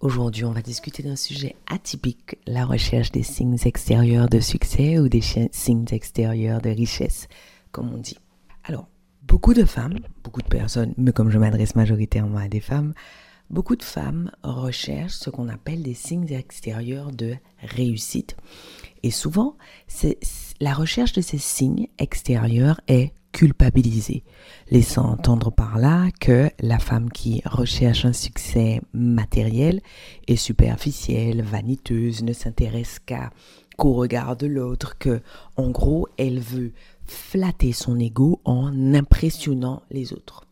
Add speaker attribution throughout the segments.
Speaker 1: Aujourd'hui, on va discuter d'un sujet atypique, la recherche des signes extérieurs de succès ou des signes extérieurs de richesse, comme on dit. Alors, beaucoup de femmes, beaucoup de personnes, mais comme je m'adresse majoritairement à des femmes, beaucoup de femmes recherchent ce qu'on appelle des signes extérieurs de réussite. Et souvent, la recherche de ces signes extérieurs est culpabiliser, laissant entendre par là que la femme qui recherche un succès matériel est superficielle, vaniteuse, ne s'intéresse qu'au regard de l'autre, que en gros elle veut flatter son ego en impressionnant les autres.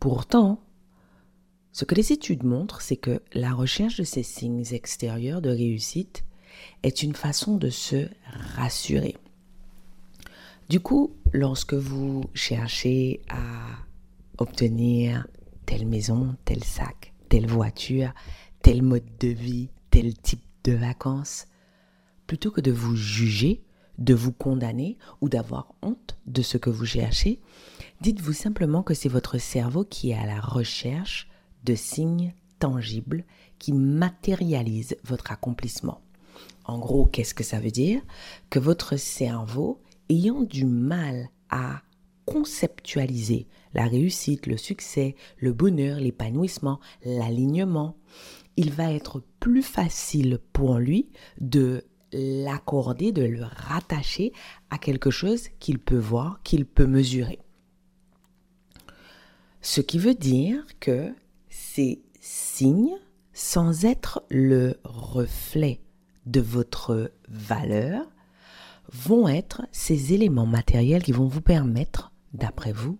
Speaker 1: Pourtant, ce que les études montrent, c'est que la recherche de ces signes extérieurs de réussite est une façon de se rassurer. Du coup, lorsque vous cherchez à obtenir telle maison, tel sac, telle voiture, tel mode de vie, tel type de vacances, plutôt que de vous juger, de vous condamner ou d'avoir honte de ce que vous cherchez, dites-vous simplement que c'est votre cerveau qui est à la recherche de signes tangibles qui matérialisent votre accomplissement. En gros, qu'est-ce que ça veut dire? Que votre cerveau ayant du mal à conceptualiser la réussite, le succès, le bonheur, l'épanouissement, l'alignement, il va être plus facile pour lui de l'accorder, de le rattacher à quelque chose qu'il peut voir, qu'il peut mesurer. Ce qui veut dire que ces signes, sans être le reflet de votre valeur, vont être ces éléments matériels qui vont vous permettre, d'après vous,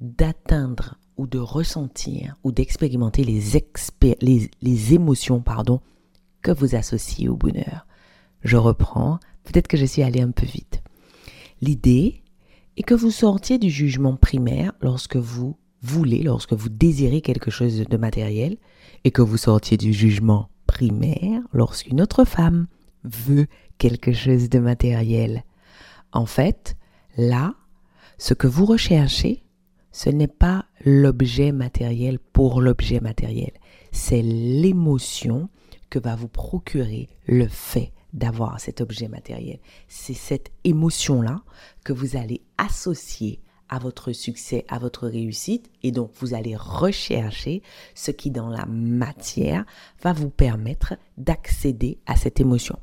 Speaker 1: d'atteindre ou de ressentir ou d'expérimenter les, les, émotions pardon, que vous associez au bonheur. Je reprends, peut-être que je suis allé un peu vite. L'idée est que vous sortiez du jugement primaire lorsque vous voulez, lorsque vous désirez quelque chose de matériel, et que vous sortiez du jugement primaire lorsqu'une autre femme veut quelque chose de matériel. En fait, là, ce que vous recherchez, ce n'est pas l'objet matériel pour l'objet matériel, c'est l'émotion que va vous procurer le fait d'avoir cet objet matériel. C'est cette émotion-là que vous allez associer à votre succès, à votre réussite, et donc vous allez rechercher ce qui dans la matière va vous permettre d'accéder à cette émotion.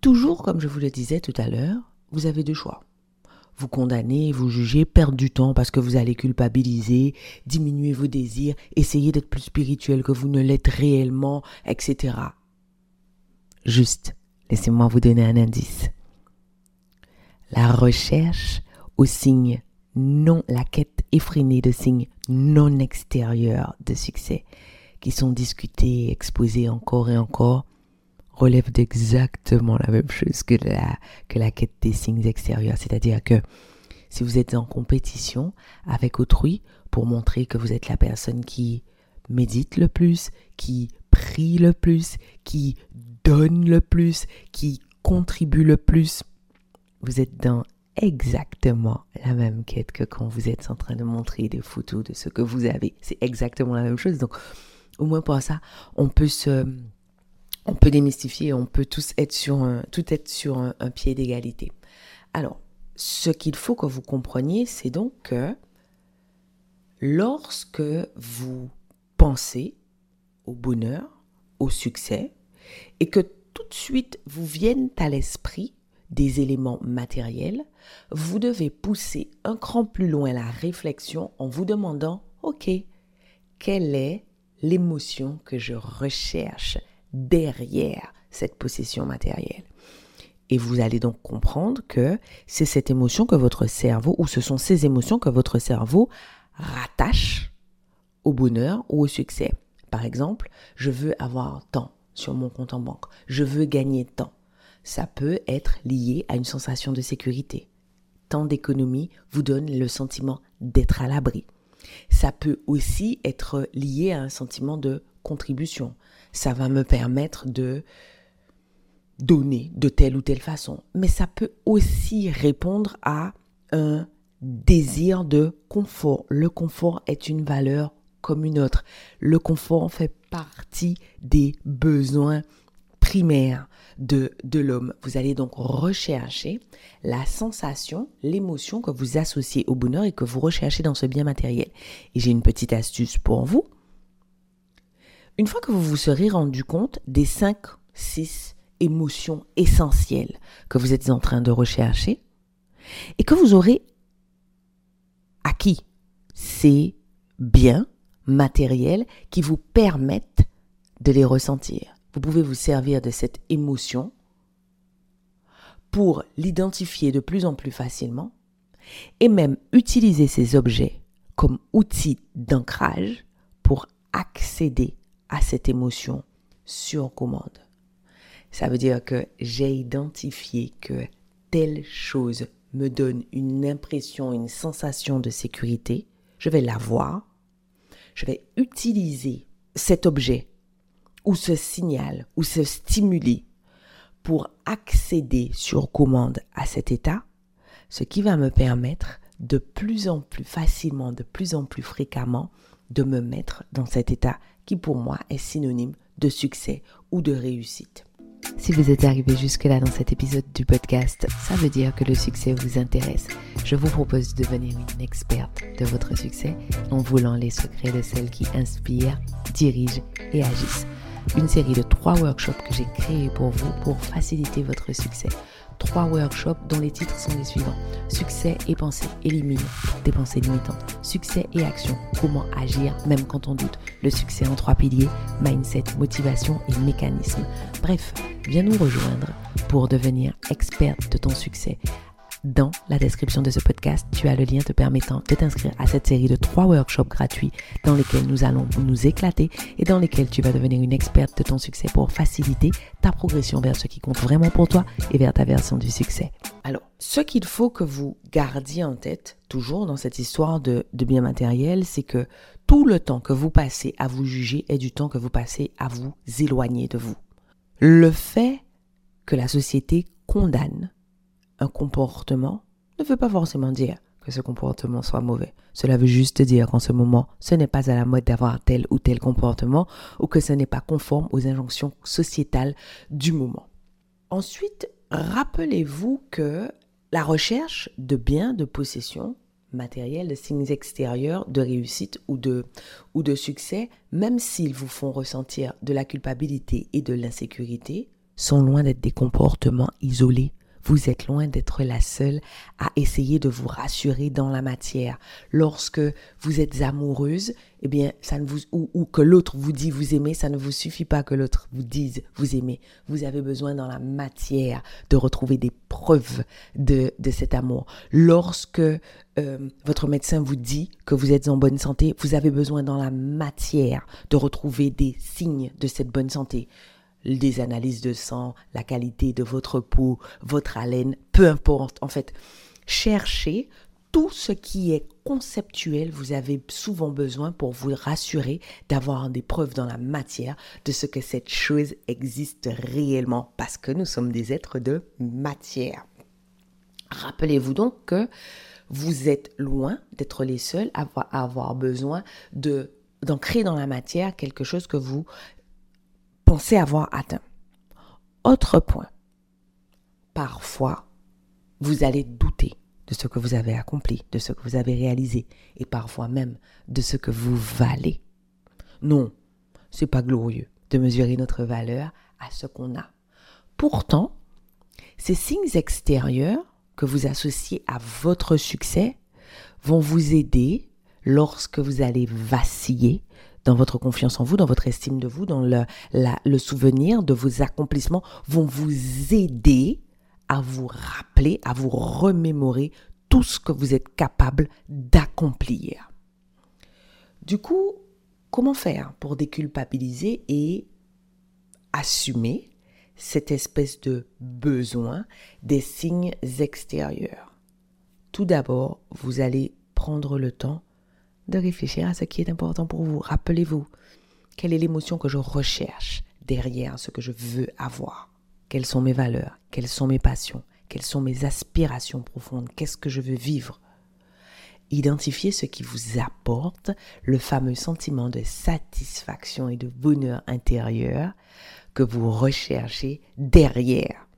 Speaker 1: Toujours, comme je vous le disais tout à l'heure, vous avez deux choix. Vous condamnez, vous jugez, perdre du temps parce que vous allez culpabiliser, diminuer vos désirs, essayer d'être plus spirituel que vous ne l'êtes réellement, etc. Juste, laissez-moi vous donner un indice. La recherche aux signes non, la quête effrénée de signes non extérieurs de succès qui sont discutés, exposés encore et encore, relève d'exactement la même chose que la, que la quête des signes extérieurs. C'est-à-dire que si vous êtes en compétition avec autrui pour montrer que vous êtes la personne qui médite le plus, qui prie le plus, qui donne le plus, qui contribue le plus, vous êtes dans exactement la même quête que quand vous êtes en train de montrer des photos de ce que vous avez. C'est exactement la même chose. Donc, au moins pour ça, on peut se on peut démystifier, on peut tous être sur un, tout être sur un, pied d'égalité. Alors, ce qu'il faut que vous compreniez, c'est donc que lorsque vous pensez au bonheur, au succès, et que tout de suite vous viennent à l'esprit des éléments matériels, vous devez pousser un cran plus loin la réflexion en vous demandant, OK, quelle est l'émotion que je recherche? Derrière cette possession matérielle. Et vous allez donc comprendre que c'est cette émotion que votre cerveau, ou ce sont ces émotions que votre cerveau rattache au bonheur ou au succès. Par exemple, je veux avoir tant sur mon compte en banque, je veux gagner tant. ça peut être lié à une sensation de sécurité. Tant d'économie vous donne le sentiment d'être à l'abri. Ça peut aussi être lié à un sentiment de contribution. Ça va me permettre de donner de telle ou telle façon. Mais ça peut aussi répondre à un désir de confort. Le confort est une valeur comme une autre. Le confort fait partie des besoins primaires de, de l'homme. Vous allez donc rechercher la sensation, l'émotion que vous associez au bonheur et que vous recherchez dans ce bien matériel. Et j'ai une petite astuce pour vous. Une fois que vous vous serez rendu compte des 5, 6 émotions essentielles que vous êtes en train de rechercher et que vous aurez acquis ces biens matériels qui vous permettent de les ressentir. Vous pouvez vous servir de cette émotion pour l'identifier de plus en plus facilement et même utiliser ces objets comme outils d'ancrage pour accéder à cette émotion sur commande. Ça veut dire que j'ai identifié que telle chose me donne une impression, une sensation de sécurité. Je vais la voir. Je vais utiliser cet objet ou ce signal ou ce stimuli pour accéder sur commande à cet état, ce qui va me permettre de plus en plus facilement, de plus en plus fréquemment, de me mettre dans cet état qui pour moi est synonyme de succès ou de réussite. Si vous êtes arrivé jusque-là dans cet épisode du podcast, ça veut dire que le succès vous intéresse. Je vous propose de devenir une experte de votre succès en voulant les secrets de celles qui inspirent, dirigent et agissent. Une série de trois workshops que j'ai créés pour vous pour faciliter votre succès trois workshops dont les titres sont les suivants. Succès et pensée, élimine des pensées limitantes. Succès et action, comment agir même quand on doute? Le succès en trois piliers, mindset, motivation et mécanisme. Bref, viens nous rejoindre pour devenir experte de ton succès dans la description de ce podcast, tu as le lien te permettant de t'inscrire à cette série de trois workshops gratuits dans lesquels nous allons nous éclater et dans lesquels tu vas devenir une experte de ton succès pour faciliter ta progression vers ce qui compte vraiment pour toi et vers ta version du succès. Alors, ce qu'il faut que vous gardiez en tête, toujours dans cette histoire de, bien matériel, c'est que tout le temps que vous passez à vous juger est du temps que vous passez à vous éloigner de vous. Le fait que la société condamne un comportement ne veut pas forcément dire que ce comportement soit mauvais. Cela veut juste dire qu'en ce moment, ce n'est pas à la mode d'avoir tel ou tel comportement ou que ce n'est pas conforme aux injonctions sociétales du moment. Ensuite, rappelez-vous que la recherche de biens, de possessions matériels, de signes extérieurs, de réussite ou de, ou de succès, même s'ils vous font ressentir de la culpabilité et de l'insécurité, sont loin d'être des comportements isolés vous êtes loin d'être la seule à essayer de vous rassurer dans la matière. Lorsque vous êtes amoureuse, eh bien, ça ne vous, ou, que l'autre vous dit vous aimez, ça ne vous suffit pas que l'autre vous dise vous aimez. Vous avez besoin dans la matière de retrouver des preuves de, de cet amour. Lorsque euh, votre médecin vous dit que vous êtes en bonne santé, vous avez besoin dans la matière de retrouver des signes de cette bonne santé des analyses de sang, la qualité de votre peau, votre haleine, peu importe. En fait, cherchez tout ce qui est conceptuel, vous avez souvent besoin pour vous rassurer d'avoir des preuves dans la matière de ce que cette chose existe réellement, parce que nous sommes des êtres de matière. Rappelez-vous donc que vous êtes loin d'être les seuls à avoir, besoin de d'ancrer dans la matière quelque chose que vous pensez avoir atteint. Autre point, parfois, vous allez douter de ce que vous avez accompli, de ce que vous avez réalisé, et parfois même de ce que vous valez. Non, c'est pas glorieux de mesurer notre valeur à ce qu'on a. Pourtant, ces signes extérieurs que vous associez à votre succès vont vous aider lorsque vous allez vaciller dans votre confiance en vous, dans votre estime de vous, dans le, le souvenir de vos accomplissements, vont vous aider à vous rappeler, à vous remémorer tout ce que vous êtes capable d'accomplir. Du coup, comment faire pour déculpabiliser et assumer cette espèce de besoin des signes extérieurs? Tout d'abord, vous allez prendre le temps de réfléchir à ce qui est important pour vous. Rappelez-vous, quelle est l'émotion que je recherche derrière ce que je veux avoir? Quelles sont mes valeurs? Quelles sont mes passions? Quelles sont mes aspirations profondes? Qu'est-ce que je veux vivre? Identifiez ce qui vous apporte le fameux sentiment de satisfaction et de bonheur intérieur que vous recherchez derrière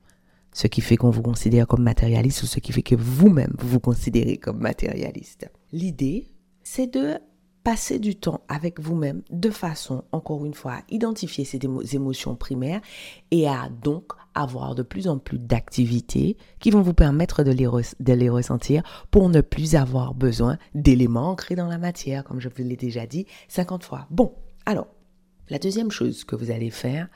Speaker 1: ce qui fait qu'on vous considère comme matérialiste ou ce qui fait que vous-même vous vous considérez comme matérialiste. L'idée, c'est de passer du temps avec vous-même de façon, encore une fois, à identifier ces émotions primaires et à donc avoir de plus en plus d'activités qui vont vous permettre de les, ressentir pour ne plus avoir besoin d'éléments ancrés dans la matière, comme je vous l'ai déjà dit 50 fois. Bon, alors, la deuxième chose que vous allez faire,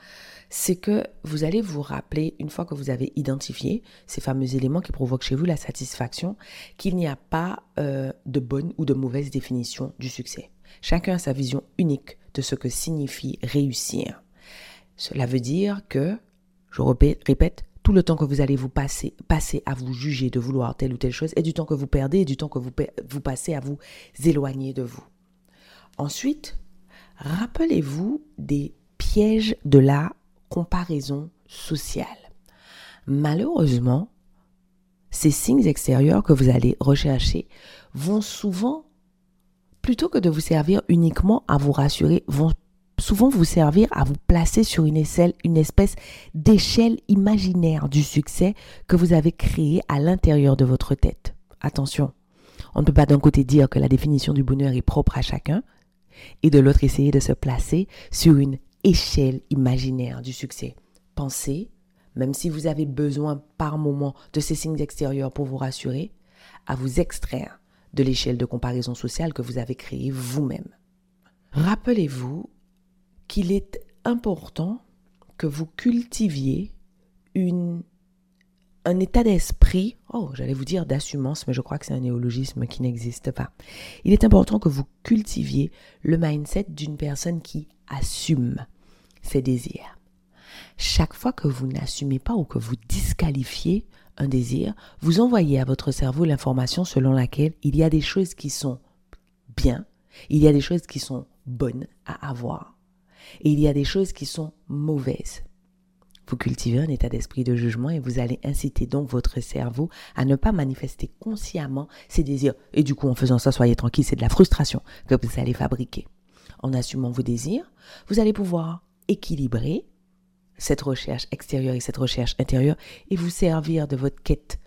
Speaker 1: c'est que vous allez vous rappeler, une fois que vous avez identifié ces fameux éléments qui provoquent chez vous la satisfaction, qu'il n'y a pas euh, de bonne ou de mauvaise définition du succès. Chacun a sa vision unique de ce que signifie réussir. Cela veut dire que, je répète, tout le temps que vous allez vous passer, passer à vous juger de vouloir telle ou telle chose est du temps que vous perdez et du temps que vous, vous passez à vous éloigner de vous. Ensuite, rappelez-vous des pièges de la comparaison sociale. Malheureusement, ces signes extérieurs que vous allez rechercher vont souvent, plutôt que de vous servir uniquement à vous rassurer, vont souvent vous servir à vous placer sur une, échelle, une espèce d'échelle imaginaire du succès que vous avez créé à l'intérieur de votre tête. Attention, on ne peut pas d'un côté dire que la définition du bonheur est propre à chacun et de l'autre essayer de se placer sur une échelle imaginaire du succès. Pensez, même si vous avez besoin par moment de ces signes extérieurs pour vous rassurer, à vous extraire de l'échelle de comparaison sociale que vous avez créée vous-même. Rappelez-vous qu'il est important que vous cultiviez une, un état d'esprit, oh, j'allais vous dire d'assumance, mais je crois que c'est un néologisme qui n'existe pas. Il est important que vous cultiviez le mindset d'une personne qui assume ses désirs. Chaque fois que vous n'assumez pas ou que vous disqualifiez un désir, vous envoyez à votre cerveau l'information selon laquelle il y a des choses qui sont bien, il y a des choses qui sont bonnes à avoir, et il y a des choses qui sont mauvaises. Vous cultivez un état d'esprit de jugement et vous allez inciter donc votre cerveau à ne pas manifester consciemment ses désirs. Et du coup, en faisant ça, soyez tranquille, c'est de la frustration que vous allez fabriquer. En assumant vos désirs, vous allez pouvoir équilibrer cette recherche extérieure et cette recherche intérieure et vous servir de votre quête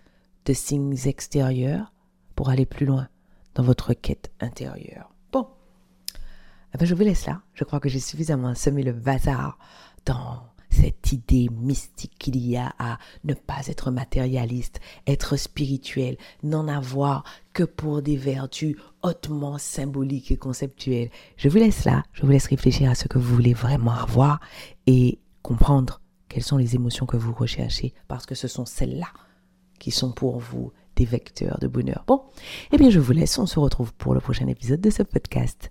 Speaker 1: de signes extérieurs pour aller plus loin dans votre quête intérieure. Bon, eh ben je vous laisse là. Je crois que j'ai suffisamment semé le bazar dans cette idée mystique qu'il y a à ne pas être matérialiste, être spirituel, n'en avoir que pour des vertus hautement symboliques et conceptuelles. Je vous laisse là, je vous laisse réfléchir à ce que vous voulez vraiment avoir et comprendre quelles sont les émotions que vous recherchez parce que ce sont celles-là qui sont pour vous des vecteurs de bonheur. Bon, eh bien je vous laisse, on se retrouve pour le prochain épisode de ce podcast.